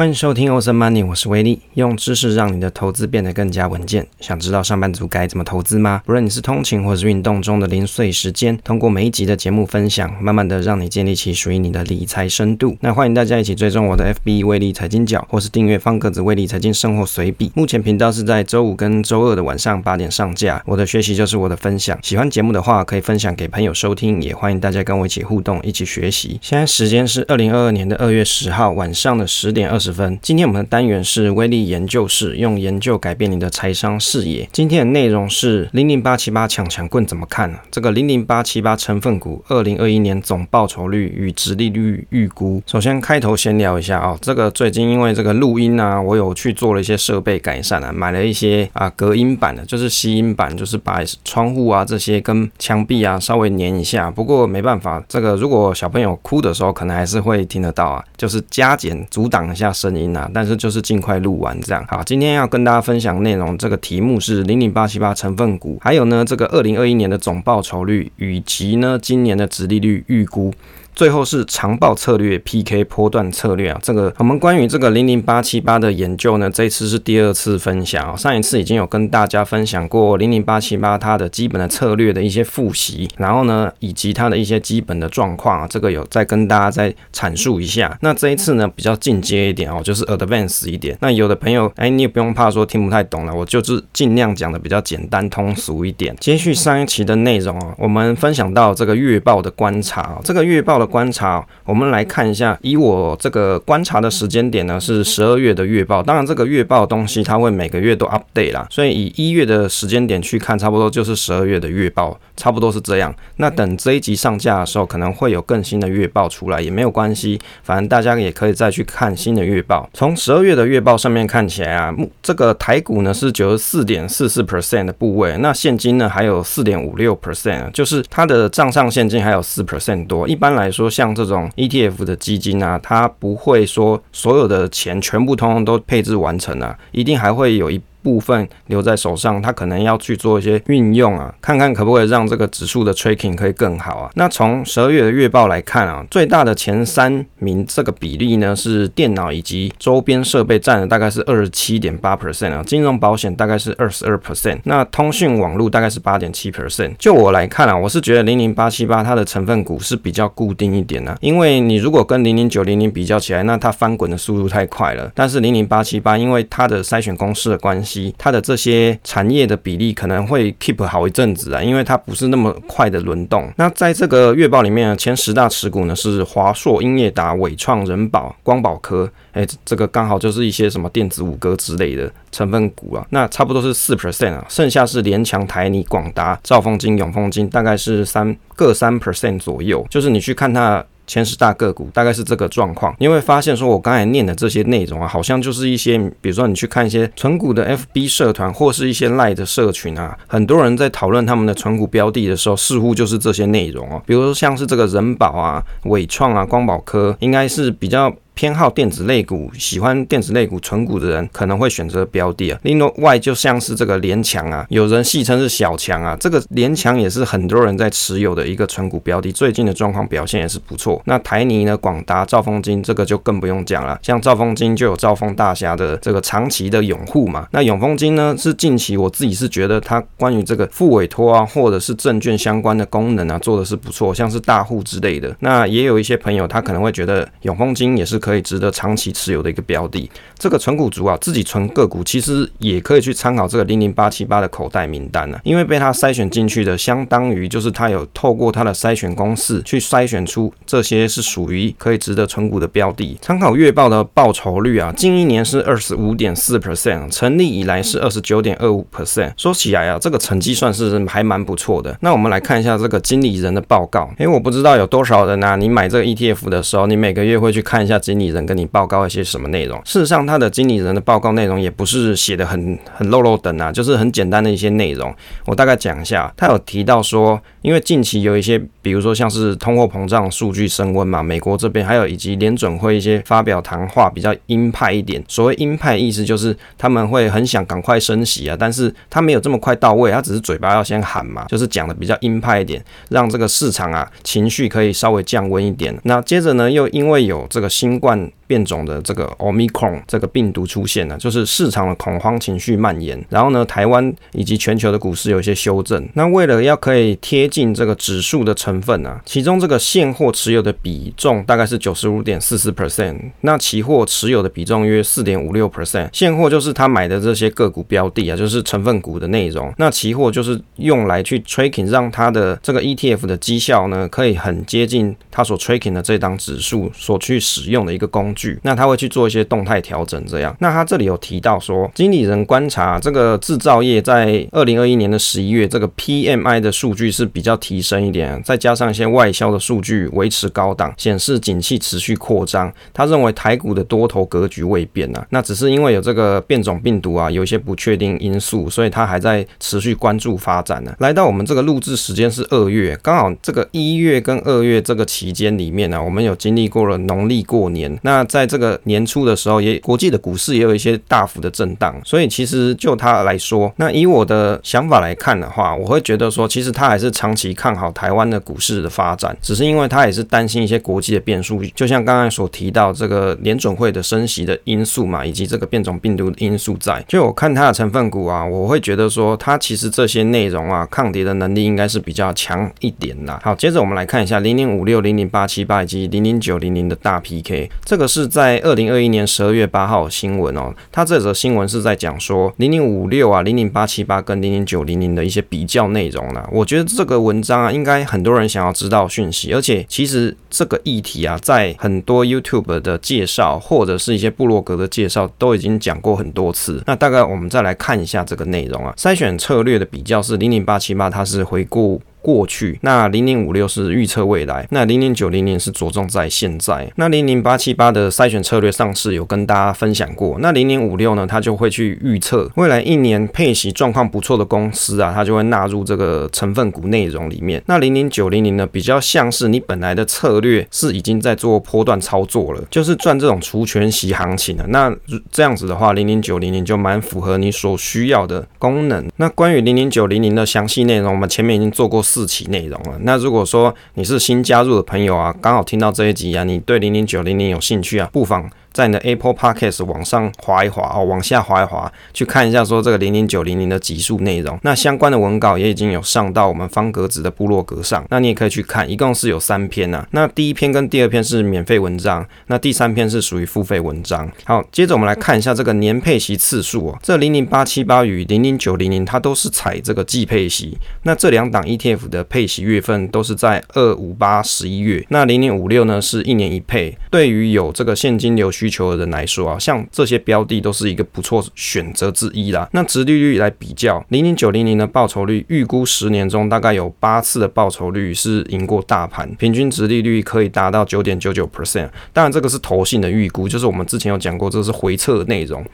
欢迎收听欧森 Money，我是威利，用知识让你的投资变得更加稳健。想知道上班族该怎么投资吗？不论你是通勤或是运动中的零碎时间，通过每一集的节目分享，慢慢的让你建立起属于你的理财深度。那欢迎大家一起追踪我的 FB 威力财经角，或是订阅方格子威力财经生活随笔。目前频道是在周五跟周二的晚上八点上架。我的学习就是我的分享，喜欢节目的话可以分享给朋友收听，也欢迎大家跟我一起互动，一起学习。现在时间是二零二二年的二月十号晚上的十点二十分。今天我们的单元是威力研究室，用研究改变你的财商视野。今天的内容是零零八七八抢强棍怎么看呢？这个零零八七八成分股二零二一年总报酬率与殖利率预估。首先开头先聊一下哦，这个最近因为这个录音啊，我有去做了一些设备改善啊，买了一些啊隔音板的，就是吸音板，就是把窗户啊这些跟墙壁啊稍微粘一下。不过没办法，这个如果小朋友哭的时候，可能还是会听得到啊，就是加减阻挡一下声音啊。但是就是尽快录完这样。好，今天要跟大家分享内容，这个题目是零零八七八成分股，还有呢这个二零二一年的总报酬率，以及呢今年的殖利率预估。最后是长报策略 PK 波段策略啊，这个我们关于这个零零八七八的研究呢，这一次是第二次分享啊。上一次已经有跟大家分享过零零八七八它的基本的策略的一些复习，然后呢，以及它的一些基本的状况啊，这个有再跟大家再阐述一下。那这一次呢，比较进阶一点哦，就是 advance 一点。那有的朋友，哎，你也不用怕说听不太懂了，我就是尽量讲的比较简单通俗一点。接续上一期的内容啊，我们分享到这个月报的观察，这个月报。的观察，我们来看一下，以我这个观察的时间点呢，是十二月的月报。当然，这个月报东西它会每个月都 update 啦，所以以一月的时间点去看，差不多就是十二月的月报，差不多是这样。那等这一集上架的时候，可能会有更新的月报出来，也没有关系，反正大家也可以再去看新的月报。从十二月的月报上面看起来啊，这个台股呢是九十四点四四 percent 的部位，那现金呢还有四点五六 percent，就是它的账上现金还有四 percent 多。一般来说，像这种 ETF 的基金啊，它不会说所有的钱全部通通都配置完成了，一定还会有一。部分留在手上，他可能要去做一些运用啊，看看可不可以让这个指数的 tracking 可以更好啊。那从十二月的月报来看啊，最大的前三名这个比例呢是电脑以及周边设备占了大概是二十七点八 percent 啊，金融保险大概是二十二 percent，那通讯网络大概是八点七 percent。就我来看啊，我是觉得零零八七八它的成分股是比较固定一点的，因为你如果跟零零九零零比较起来，那它翻滚的速度太快了。但是零零八七八因为它的筛选公式的关系。它的这些产业的比例可能会 keep 好一阵子啊，因为它不是那么快的轮动。那在这个月报里面，前十大持股呢是华硕、英业达、伟创、仁保、光宝科，哎，这个刚好就是一些什么电子五哥之类的成分股啊。那差不多是四 percent 啊，剩下是联强、台泥、广达、兆丰金、永丰金，大概是三各三 percent 左右。就是你去看它。前十大个股大概是这个状况，你会发现说，我刚才念的这些内容啊，好像就是一些，比如说你去看一些存股的 FB 社团，或是一些 Lie 的社群啊，很多人在讨论他们的存股标的的时候，似乎就是这些内容哦，比如说像是这个人保啊、伟创啊、光宝科，应该是比较。偏好电子类股，喜欢电子类股存股的人可能会选择标的啊。另外，就像是这个联强啊，有人戏称是小强啊，这个联强也是很多人在持有的一个存股标的，最近的状况表现也是不错。那台泥呢，广达、兆丰金这个就更不用讲了，像兆丰金就有兆丰大侠的这个长期的拥护嘛。那永丰金呢，是近期我自己是觉得它关于这个副委托啊，或者是证券相关的功能啊，做的是不错，像是大户之类的。那也有一些朋友他可能会觉得永丰金也是可。可以值得长期持有的一个标的，这个存股族啊，自己存个股其实也可以去参考这个零零八七八的口袋名单呢、啊，因为被他筛选进去的，相当于就是他有透过他的筛选公式去筛选出这些是属于可以值得存股的标的。参考月报的报酬率啊，近一年是二十五点四 percent，成立以来是二十九点二五 percent。说起来啊，这个成绩算是还蛮不错的。那我们来看一下这个经理人的报告，因为我不知道有多少人啊，你买这个 ETF 的时候，你每个月会去看一下经理人跟你报告一些什么内容？事实上，他的经理人的报告内容也不是写的很很漏漏等啊，就是很简单的一些内容。我大概讲一下，他有提到说，因为近期有一些，比如说像是通货膨胀数据升温嘛，美国这边还有以及联准会一些发表谈话比较鹰派一点。所谓鹰派意思就是他们会很想赶快升息啊，但是他没有这么快到位，他只是嘴巴要先喊嘛，就是讲的比较鹰派一点，让这个市场啊情绪可以稍微降温一点。那接着呢，又因为有这个新冠变种的这个 Omicron 这个病毒出现了，就是市场的恐慌情绪蔓延，然后呢，台湾以及全球的股市有一些修正。那为了要可以贴近这个指数的成分啊，其中这个现货持有的比重大概是九十五点四四 percent，那期货持有的比重约四点五六 percent。现货就是他买的这些个股标的啊，就是成分股的内容。那期货就是用来去 tracking，让它的这个 ETF 的绩效呢，可以很接近它所 tracking 的这档指数所去使用的一个工具。那他会去做一些动态调整，这样。那他这里有提到说，经理人观察这个制造业在二零二一年的十一月，这个 PMI 的数据是比较提升一点，再加上一些外销的数据维持高档，显示景气持续扩张。他认为台股的多头格局未变啊，那只是因为有这个变种病毒啊，有一些不确定因素，所以他还在持续关注发展呢。来到我们这个录制时间是二月，刚好这个一月跟二月这个期间里面呢、我们有经历过了农历过年，那在这个年初的时候，也国际的股市也有一些大幅的震荡，所以其实就他来说，那以我的想法来看的话，我会觉得说，其实他还是长期看好台湾的股市的发展，只是因为他也是担心一些国际的变数，就像刚才所提到这个联准会的升息的因素嘛，以及这个变种病毒的因素在。就我看它的成分股啊，我会觉得说，它其实这些内容啊，抗跌的能力应该是比较强一点啦。好，接着我们来看一下零零五六、零零八七八以及零零九零零的大 PK，这个是在二零二一年十二月八号新闻哦。它这则新闻是在讲说零零五六啊、零零八七八跟零零九零零的一些比较内容啦。我觉得这个文章啊，应该很多人想要知道讯息，而且其实这个议题啊，在很多 YouTube 的介绍或者是一些部落格的介绍都已经讲过很多次。那大概我们再来看一下这个内容啊，筛选策略的比较是零零八七八，它是回顾。过去，那零零五六是预测未来，那零零九零零是着重在现在，那零零八七八的筛选策略上市有跟大家分享过，那零零五六呢，它就会去预测未来一年配息状况不错的公司啊，它就会纳入这个成分股内容里面。那零零九零零呢，比较像是你本来的策略是已经在做波段操作了，就是赚这种除权息行情的。那这样子的话，零零九零零就蛮符合你所需要的功能。那关于零零九零零的详细内容，我们前面已经做过。四期内容了。那如果说你是新加入的朋友啊，刚好听到这一集啊，你对零零九零零有兴趣啊，不妨。在你的 Apple Podcast 往上滑一滑哦，往下滑一滑，去看一下说这个零零九零零的集数内容。那相关的文稿也已经有上到我们方格子的部落格上，那你也可以去看，一共是有三篇啊。那第一篇跟第二篇是免费文章，那第三篇是属于付费文章。好，接着我们来看一下这个年配息次数哦，这零零八七八与零零九零零它都是采这个季配息，那这两档 ETF 的配息月份都是在二五八十一月，那零零五六呢是一年一配。对于有这个现金流需求的人来说啊，像这些标的都是一个不错选择之一啦。那直利率来比较，零零九零零的报酬率预估十年中大概有八次的报酬率是赢过大盘，平均值利率可以达到九点九九 percent。当然这个是投信的预估，就是我们之前有讲过，这是回测的内容。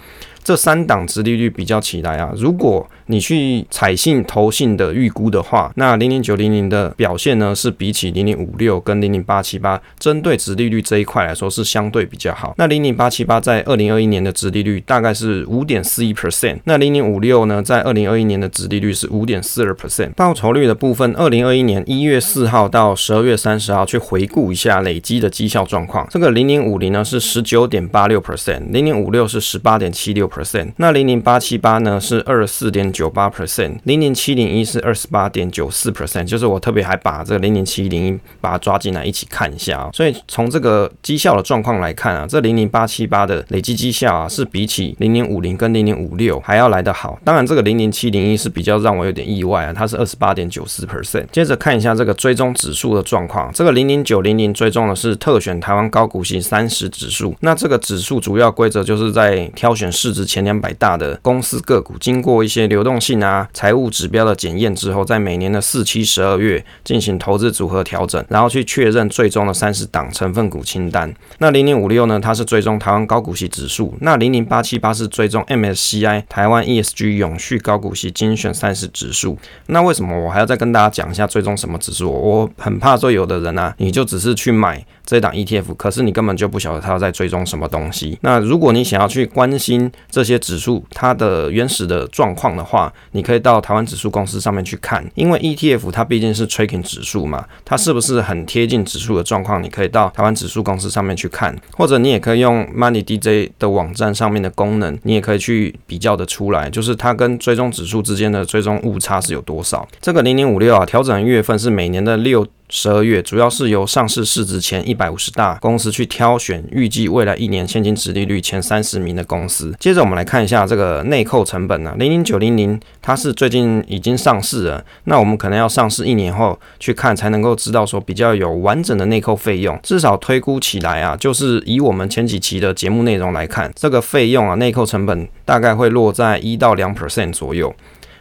这三档殖利率比较起来啊，如果你去采信投信的预估的话，那零零九零零的表现呢，是比起零零五六跟零零八七八，针对殖利率这一块来说是相对比较好。那零零八七八在二零二一年的殖利率大概是五点四一 percent，那零零五六呢，在二零二一年的殖利率是五点四二 percent。报酬率的部分，二零二一年一月四号到十二月三十号去回顾一下累积的绩效状况，这个零零五零呢是十九点八六 percent，零零五六是十八点七六。percent，那零零八七八呢是二十四点九八 percent，零零七零一是二十八点九四 percent，就是我特别还把这个零零七零一把它抓进来一起看一下啊、所以从这个绩效的状况来看啊，这零零八七八的累计绩效啊是比起零零五零跟零零五六还要来得好，当然这个零零七零一是比较让我有点意外啊，它是二十八点九四 percent。接着看一下这个追踪指数的状况，这个零零九零零追踪的是特选台湾高股息三十指数，那这个指数主要规则就是在挑选市值。前两百大的公司个股，经过一些流动性啊、财务指标的检验之后，在每年的四、七、十二月进行投资组合调整，然后去确认最终的三十档成分股清单。那零零五六呢，它是追踪台湾高股息指数，那零零八七八是追踪 MSCI 台湾 ESG 永续高股息精选三十指数。那为什么我还要再跟大家讲一下追踪什么指数？我很怕说有的人啊，你就只是去买这档 ETF，可是你根本就不晓得他要在追踪什么东西。那如果你想要去关心这些指数它的原始的状况的话，你可以到台湾指数公司上面去看，因为 ETF 它毕竟是 tracking 指数嘛，它是不是很贴近指数的状况？你可以到台湾指数公司上面去看，或者你也可以用 Money DJ 的网站上面的功能，你也可以去比较的出来，就是它跟追踪指数之间的追踪误差是有多少。这个零零五六啊，调整月份是每年的六。十二月主要是由上市市值前一百五十大公司去挑选，预计未来一年现金殖利率前三十名的公司。接着我们来看一下这个内扣成本呢，零零九零零它是最近已经上市了，那我们可能要上市一年后去看才能够知道说比较有完整的内扣费用。至少推估起来啊，就是以我们前几期的节目内容来看，这个费用啊内扣成本大概会落在一到两 percent 左右。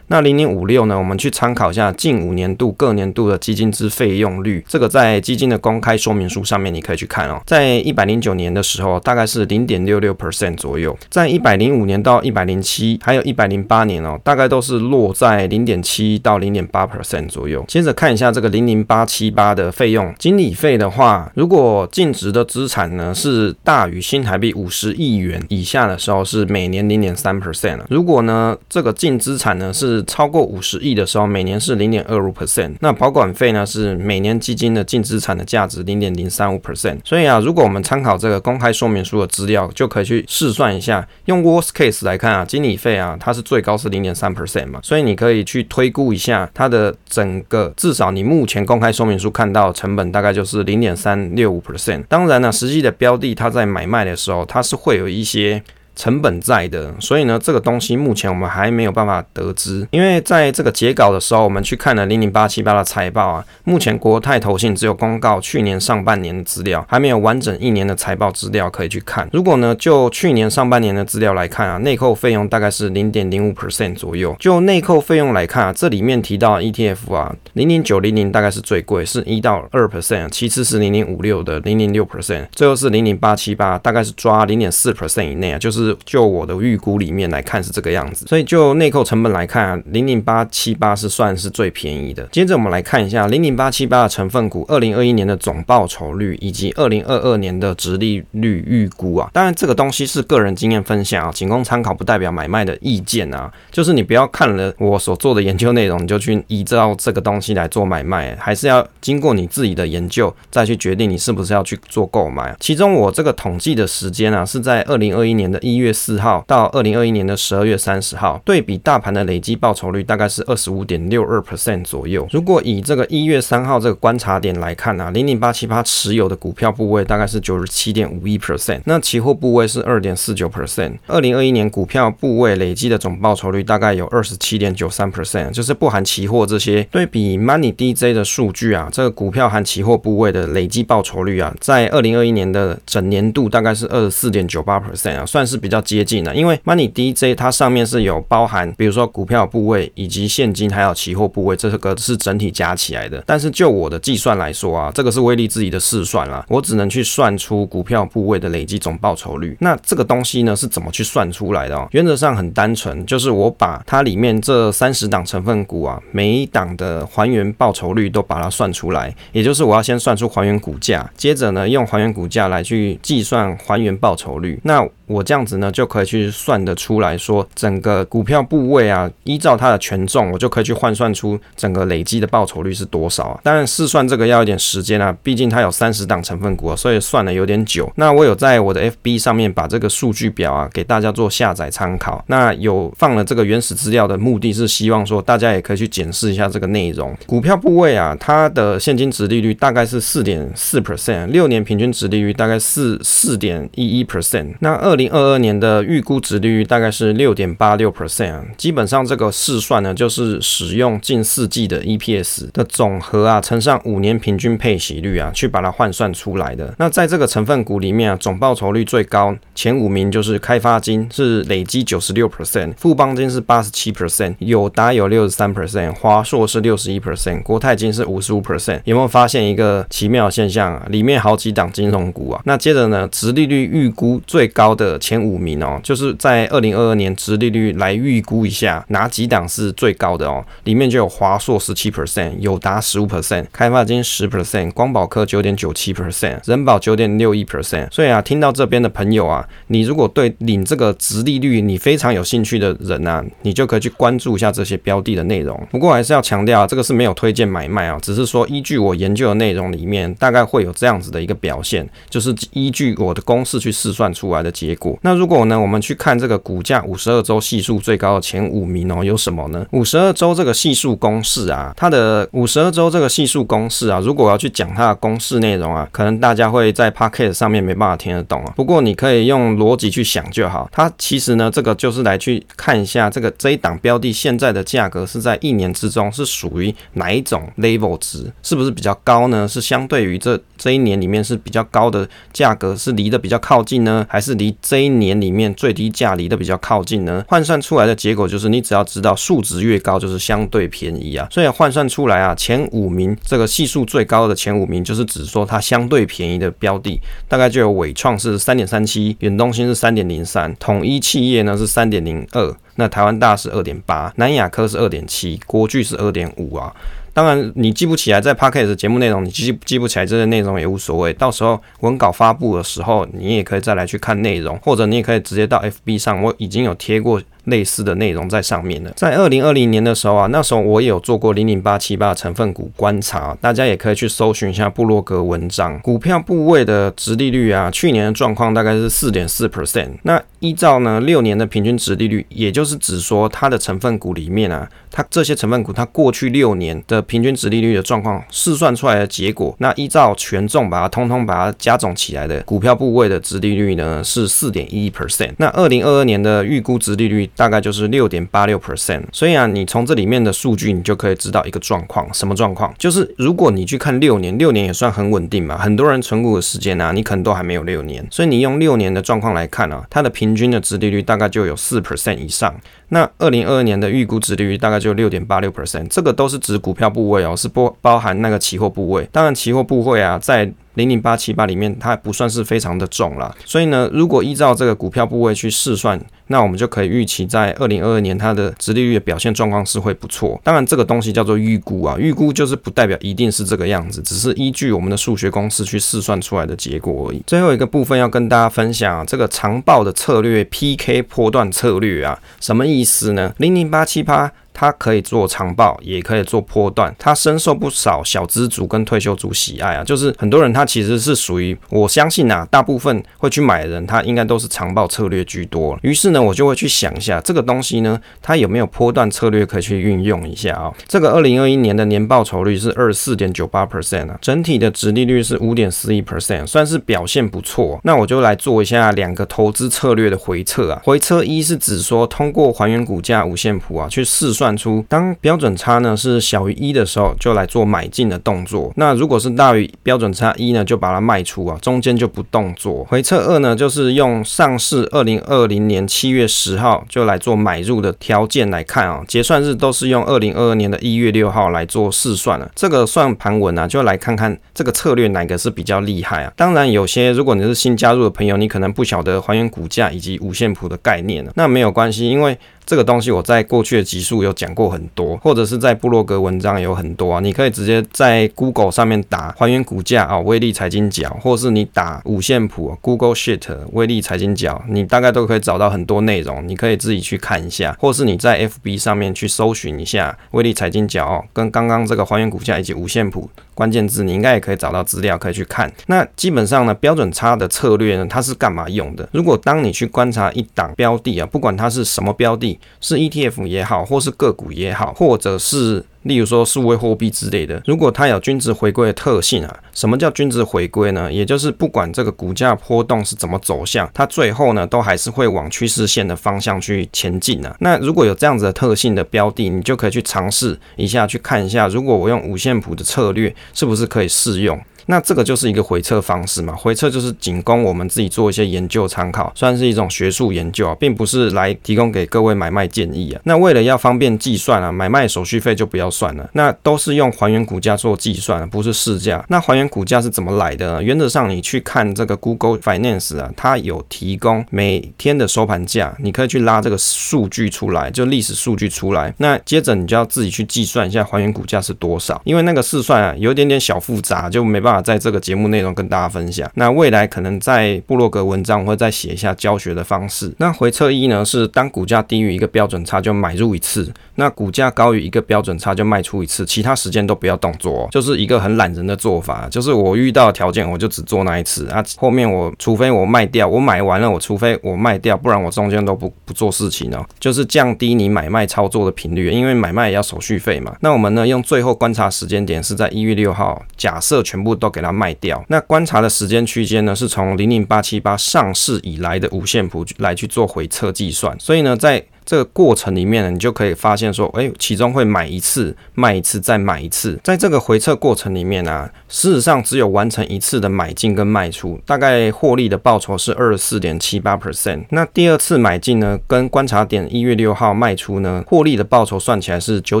那零零五六呢？我们去参考一下近五年度各年度的基金之费用率，这个在基金的公开说明书上面你可以去看哦。在一百零九年的时候，大概是零点六六 percent 左右；在一百零五年到一百零七，还有一百零八年哦，大概都是落在零点七到零点八 percent 左右。接着看一下这个零零八七八的费用，经理费的话，如果净值的资产呢是大于新台币五十亿元以下的时候，是每年零点三 percent。如果呢这个净资产呢是超过五十亿的时候，每年是零点二五 percent。那保管费呢，是每年基金的净资产的价值零点零三五 percent。所以啊，如果我们参考这个公开说明书的资料，就可以去试算一下。用 worst case 来看啊，经理费啊，它是最高是零点三 percent 嘛。所以你可以去推估一下它的整个，至少你目前公开说明书看到成本大概就是零点三六五 percent。当然呢，实际的标的它在买卖的时候，它是会有一些。成本在的，所以呢，这个东西目前我们还没有办法得知，因为在这个截稿的时候，我们去看了零零八七八的财报啊，目前国泰投信只有公告去年上半年的资料，还没有完整一年的财报资料可以去看。如果呢，就去年上半年的资料来看啊，内扣费用大概是零点零五 percent 左右。就内扣费用来看啊，这里面提到 ETF 啊，零零九零零大概是最贵，是一到二 percent，其次是零零五六的零零六 percent，最后是零零八七八，大概是抓零点四 percent 以内啊，就是就我的预估里面来看是这个样子，所以就内扣成本来看啊，零零八七八是算是最便宜的。接着我们来看一下零零八七八的成分股二零二一年的总报酬率以及二零二二年的殖利率预估啊。当然这个东西是个人经验分享啊，仅供参考，不代表买卖的意见啊。就是你不要看了我所做的研究内容，你就去依照这个东西来做买卖，还是要经过你自己的研究再去决定你是不是要去做购买。其中我这个统计的时间啊，是在二零二一年的一月四号到二零二一年的十二月三十号，对比大盘的累计报酬率大概是二十五点六二 percent 左右。如果以这个一月三号这个观察点来看啊，零零八七八持有的股票部位大概是九十七点五一 percent，那期货部位是二点四九 percent。二零二一年股票部位累计的总报酬率大概有二十七点九三 percent，就是不含期货这些。对比 Money DJ 的数据啊，这个股票含期货部位的累计报酬率啊，在二零二一年的整年度大概是二十四点九八 percent 啊，算是比较接近的。因为 Money DJ 它上面是有包含，比如说股票部位以及现金，还有期货部位，这个是整体加起来的。但是就我的计算来说啊，这个是威力自己的试算啦，我只能去算出股票部位的累计总报酬率。那这个东西呢是怎么去算出来的哦？原则上很单纯，就是我把它里面这三十档成分股啊，每一档的还原报酬率都把它算出来，也就是我要先算出还原股价，接着呢用还原股价来去计算还原报酬率。那我这样子呢就可以去算得出来说，整个股票部位啊，依照它的权重，我就可以去换算出整个累积的报酬率是多少啊。当然试算这个要一点时间啊，毕竟它有三十档成分股啊，所以算的有点久。那我有在我的 FB 上面把这个数据表啊给大家做下载参考。那有放了这个原始资料的目的是希望说大家也可以去检视一下这个内容。股票部位啊，它的现金殖利率大概是四点四 percent，六年平均殖利率大概是四点一一 percent。那二二零二二年的预估值率大概是六点八六 percent，基本上这个试算呢，就是使用近四季的 EPS 的总和啊，乘上五年平均配息率啊，去把它换算出来的。那在这个成分股里面啊，总报酬率最高前五名就是开发金是累积九十六 percent，富邦金是八十七 percent，友达有六十三 percent，华硕是六十一 percent，国泰金是五十五 percent。有没有发现一个奇妙的现象啊？里面好几档金融股啊。那接着呢，殖利率预估最高的的前五名哦，就是在二零二二年殖利率来预估一下哪几档是最高的哦。里面就有华硕十七 percent，友达十五 percent，开发金十 percent，光宝科九点九七 percent，人保九点六一 percent。所以啊，听到这边的朋友啊，你如果对领这个殖利率你非常有兴趣的人呐、啊，你就可以去关注一下这些标的的内容。不过还是要强调，这个是没有推荐买卖啊，只是说依据我研究的内容里面，大概会有这样子的一个表现，就是依据我的公式去试算出来的结果。那如果呢，我们去看这个股价五十二周系数最高的前五名哦，有什么呢？五十二周这个系数公式啊，它的五十二周这个系数公式啊，如果要去讲它的公式内容啊，可能大家会在 Podcast 上面没办法听得懂啊。不过你可以用逻辑去想就好。它其实呢，这个就是来去看一下这个这一档标的现在的价格是在一年之中是属于哪一种 level 值，是不是比较高呢？是相对于这这一年里面是比较高的价格，是离得比较靠近呢，还是离这一年里面最低价离得比较靠近呢？换算出来的结果就是，你只要知道数值越高，就是相对便宜啊。所以换算出来啊，前五名这个系数最高的前五名，就是指说它相对便宜的标的，大概就有纬创是三点三七，远东新是三点零三，统一企业呢是三点零二，那台湾大是二点八，南亚科是二点七，国巨是二点五啊。当然，你记不起来在 Podcast 节目内容，你记记不起来这些内容也无所谓。到时候文稿发布的时候，你也可以再来去看内容，或者你也可以直接到 FB 上，我已经有贴过。类似的内容在上面了。在二零二零年的时候啊，那时候我也有做过零零八七八成分股观察，大家也可以去搜寻一下布洛格文章。股票部位的殖利率啊，去年的状况大概是四点四 percent。那依照呢六年的平均值利率，也就是指说它的成分股里面啊，它这些成分股它过去六年的平均值利率的状况试算出来的结果，那依照权重把它通通把它加总起来的股票部位的殖利率呢是四点一 percent。那二零二二年的预估值利率。大概就是六点八六 percent，所以啊，你从这里面的数据，你就可以知道一个状况，什么状况？就是如果你去看六年，六年也算很稳定嘛。很多人存股的时间啊，你可能都还没有六年，所以你用六年的状况来看啊，它的平均的殖利率大概就有四 percent 以上。那二零二二年的预估殖利率大概就六点八六 percent，这个都是指股票部位哦，是不包含那个期货部位。当然，期货部位啊，在零零八七八里面，它不算是非常的重啦。所以呢，如果依照这个股票部位去试算，那我们就可以预期在二零二二年它的殖利率的表现状况是会不错。当然，这个东西叫做预估啊，预估就是不代表一定是这个样子，只是依据我们的数学公式去试算出来的结果而已。最后一个部分要跟大家分享啊，这个长报的策略 PK 波段策略啊，什么意思呢？零零八七八。它可以做长报，也可以做波段，它深受不少小资族跟退休族喜爱啊。就是很多人他其实是属于，我相信啊，大部分会去买的人，他应该都是长报策略居多。于是呢，我就会去想一下这个东西呢，它有没有波段策略可以去运用一下啊？这个二零二一年的年报酬率是二十四点九八 percent 啊，整体的殖利率是五点四一 percent，算是表现不错。那我就来做一下两个投资策略的回测啊。回测一是指说，通过还原股价五线谱啊，去试算。算出当标准差呢是小于一的时候，就来做买进的动作。那如果是大于标准差一呢，就把它卖出啊，中间就不动作。回测二呢，就是用上市二零二零年七月十号就来做买入的条件来看啊，结算日都是用二零二二年的一月六号来做试算了。这个算盘文啊，就来看看这个策略哪个是比较厉害啊。当然，有些如果你是新加入的朋友，你可能不晓得还原股价以及五线谱的概念呢，那没有关系，因为。这个东西我在过去的集数有讲过很多，或者是在部落格文章有很多啊，你可以直接在 Google 上面打还原股价啊，威力财经角，或是你打五线谱 Google Sheet 威力财经角，你大概都可以找到很多内容，你可以自己去看一下，或是你在 FB 上面去搜寻一下威力财经角，跟刚刚这个还原股价以及五线谱关键字，你应该也可以找到资料可以去看。那基本上呢，标准差的策略呢，它是干嘛用的？如果当你去观察一档标的啊，不管它是什么标的。是 ETF 也好，或是个股也好，或者是例如说数位货币之类的，如果它有均值回归的特性啊，什么叫均值回归呢？也就是不管这个股价波动是怎么走向，它最后呢都还是会往趋势线的方向去前进啊。那如果有这样子的特性的标的，你就可以去尝试一下，去看一下，如果我用五线谱的策略，是不是可以适用？那这个就是一个回测方式嘛，回测就是仅供我们自己做一些研究参考，算是一种学术研究啊，并不是来提供给各位买卖建议啊。那为了要方便计算啊，买卖手续费就不要算了，那都是用还原股价做计算，不是市价。那还原股价是怎么来的呢？原则上你去看这个 Google Finance 啊，它有提供每天的收盘价，你可以去拉这个数据出来，就历史数据出来。那接着你就要自己去计算一下还原股价是多少，因为那个试算啊有一点点小复杂，就没办法。在这个节目内容跟大家分享，那未来可能在部落格文章我会再写一下教学的方式。那回测一呢，是当股价低于一个标准差就买入一次，那股价高于一个标准差就卖出一次，其他时间都不要动作哦，就是一个很懒人的做法。就是我遇到条件我就只做那一次啊，后面我除非我卖掉，我买完了我除非我卖掉，不然我中间都不不做事情哦，就是降低你买卖操作的频率，因为买卖也要手续费嘛。那我们呢用最后观察时间点是在一月六号，假设全部都。都给它卖掉。那观察的时间区间呢，是从零零八七八上市以来的五线谱来去做回测计算。所以呢，在这个过程里面呢，你就可以发现说，哎，其中会买一次，卖一次，再买一次。在这个回测过程里面呢、啊，事实上只有完成一次的买进跟卖出，大概获利的报酬是二十四点七八 percent。那第二次买进呢，跟观察点一月六号卖出呢，获利的报酬算起来是九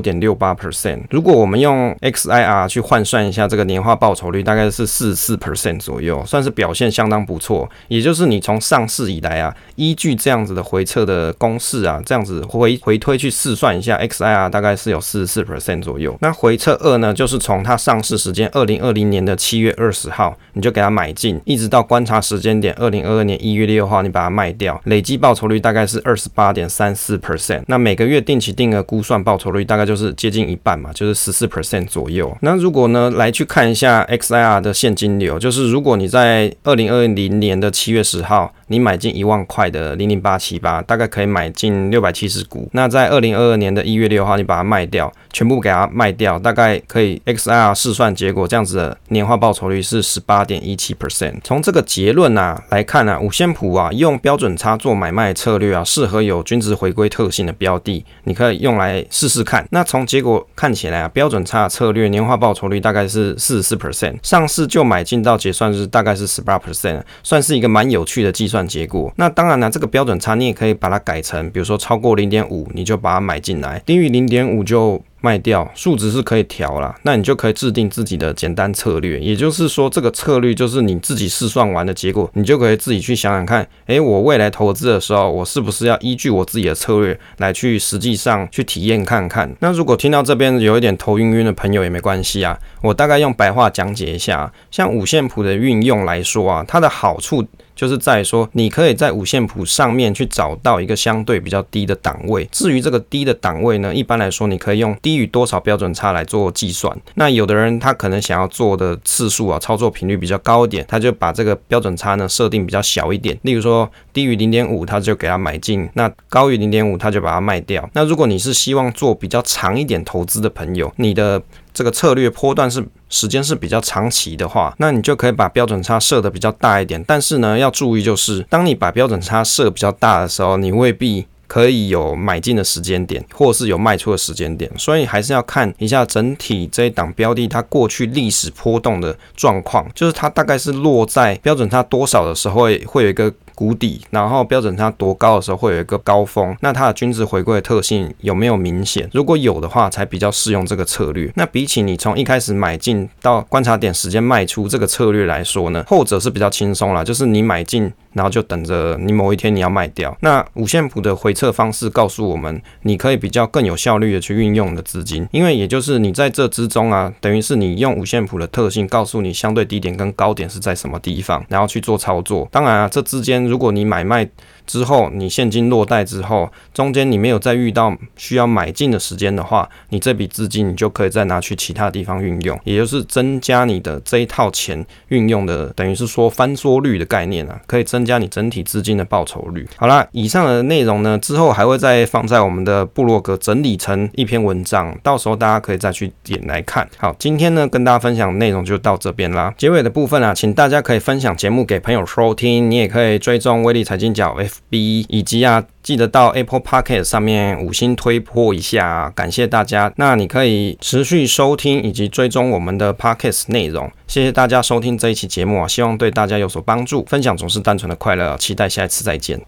点六八 percent。如果我们用 XIR 去换算一下这个年化报酬率，大概是四十四 percent 左右，算是表现相当不错。也就是你从上市以来啊，依据这样子的回测的公式啊，这样。这样子回回推去试算一下，XIR 大概是有四十四 percent 左右。那回测二呢，就是从它上市时间二零二零年的七月二十号，你就给它买进，一直到观察时间点二零二二年一月六号，你把它卖掉，累计报酬率大概是二十八点三四 percent。那每个月定期定额估算报酬率大概就是接近一半嘛，就是十四 percent 左右。那如果呢，来去看一下 XIR 的现金流，就是如果你在二零二零年的七月十号，你买进一万块的零零八七八，大概可以买进六百百七十股。那在二零二二年的一月六号，你把它卖掉，全部给它卖掉，大概可以 XR 试算结果这样子的年化报酬率是十八点一七 percent。从这个结论啊来看啊，五线谱啊用标准差做买卖策略啊，适合有均值回归特性的标的，你可以用来试试看。那从结果看起来啊，标准差策略年化报酬率大概是四十四 percent，上市就买进到结算日大概是十八 percent，算是一个蛮有趣的计算。结果，那当然了，这个标准差你也可以把它改成，比如说超超过零点五，你就把它买进来；低于零点五就卖掉。数值是可以调啦，那你就可以制定自己的简单策略。也就是说，这个策略就是你自己试算完的结果，你就可以自己去想想看，诶，我未来投资的时候，我是不是要依据我自己的策略来去实际上去体验看看？那如果听到这边有一点头晕晕的朋友也没关系啊，我大概用白话讲解一下，像五线谱的运用来说啊，它的好处。就是在说，你可以在五线谱上面去找到一个相对比较低的档位。至于这个低的档位呢，一般来说，你可以用低于多少标准差来做计算。那有的人他可能想要做的次数啊，操作频率比较高一点，他就把这个标准差呢设定比较小一点。例如说低于零点五，他就给他买进；那高于零点五，他就把它卖掉。那如果你是希望做比较长一点投资的朋友，你的这个策略波段是时间是比较长期的话，那你就可以把标准差设得比较大一点。但是呢，要注意就是，当你把标准差设比较大的时候，你未必可以有买进的时间点，或是有卖出的时间点。所以还是要看一下整体这一档标的它过去历史波动的状况，就是它大概是落在标准差多少的时候会会有一个。谷底，然后标准差多高的时候会有一个高峰，那它的均值回归的特性有没有明显？如果有的话，才比较适用这个策略。那比起你从一开始买进到观察点时间卖出这个策略来说呢，后者是比较轻松了，就是你买进，然后就等着你某一天你要卖掉。那五线谱的回撤方式告诉我们，你可以比较更有效率的去运用你的资金，因为也就是你在这之中啊，等于是你用五线谱的特性告诉你相对低点跟高点是在什么地方，然后去做操作。当然啊，这之间。如果你买卖之后，你现金落袋之后，中间你没有再遇到需要买进的时间的话，你这笔资金你就可以再拿去其他地方运用，也就是增加你的这一套钱运用的，等于是说翻缩率的概念啊，可以增加你整体资金的报酬率。好啦，以上的内容呢，之后还会再放在我们的部落格整理成一篇文章，到时候大家可以再去点来看。好，今天呢跟大家分享内容就到这边啦。结尾的部分啊，请大家可以分享节目给朋友收听，你也可以追踪威利财经角 F B 以及啊记得到 Apple p o c k e t 上面五星推波一下，感谢大家。那你可以持续收听以及追踪我们的 p o c k e t 内容。谢谢大家收听这一期节目啊，希望对大家有所帮助。分享总是单纯的快乐，期待下一次再见。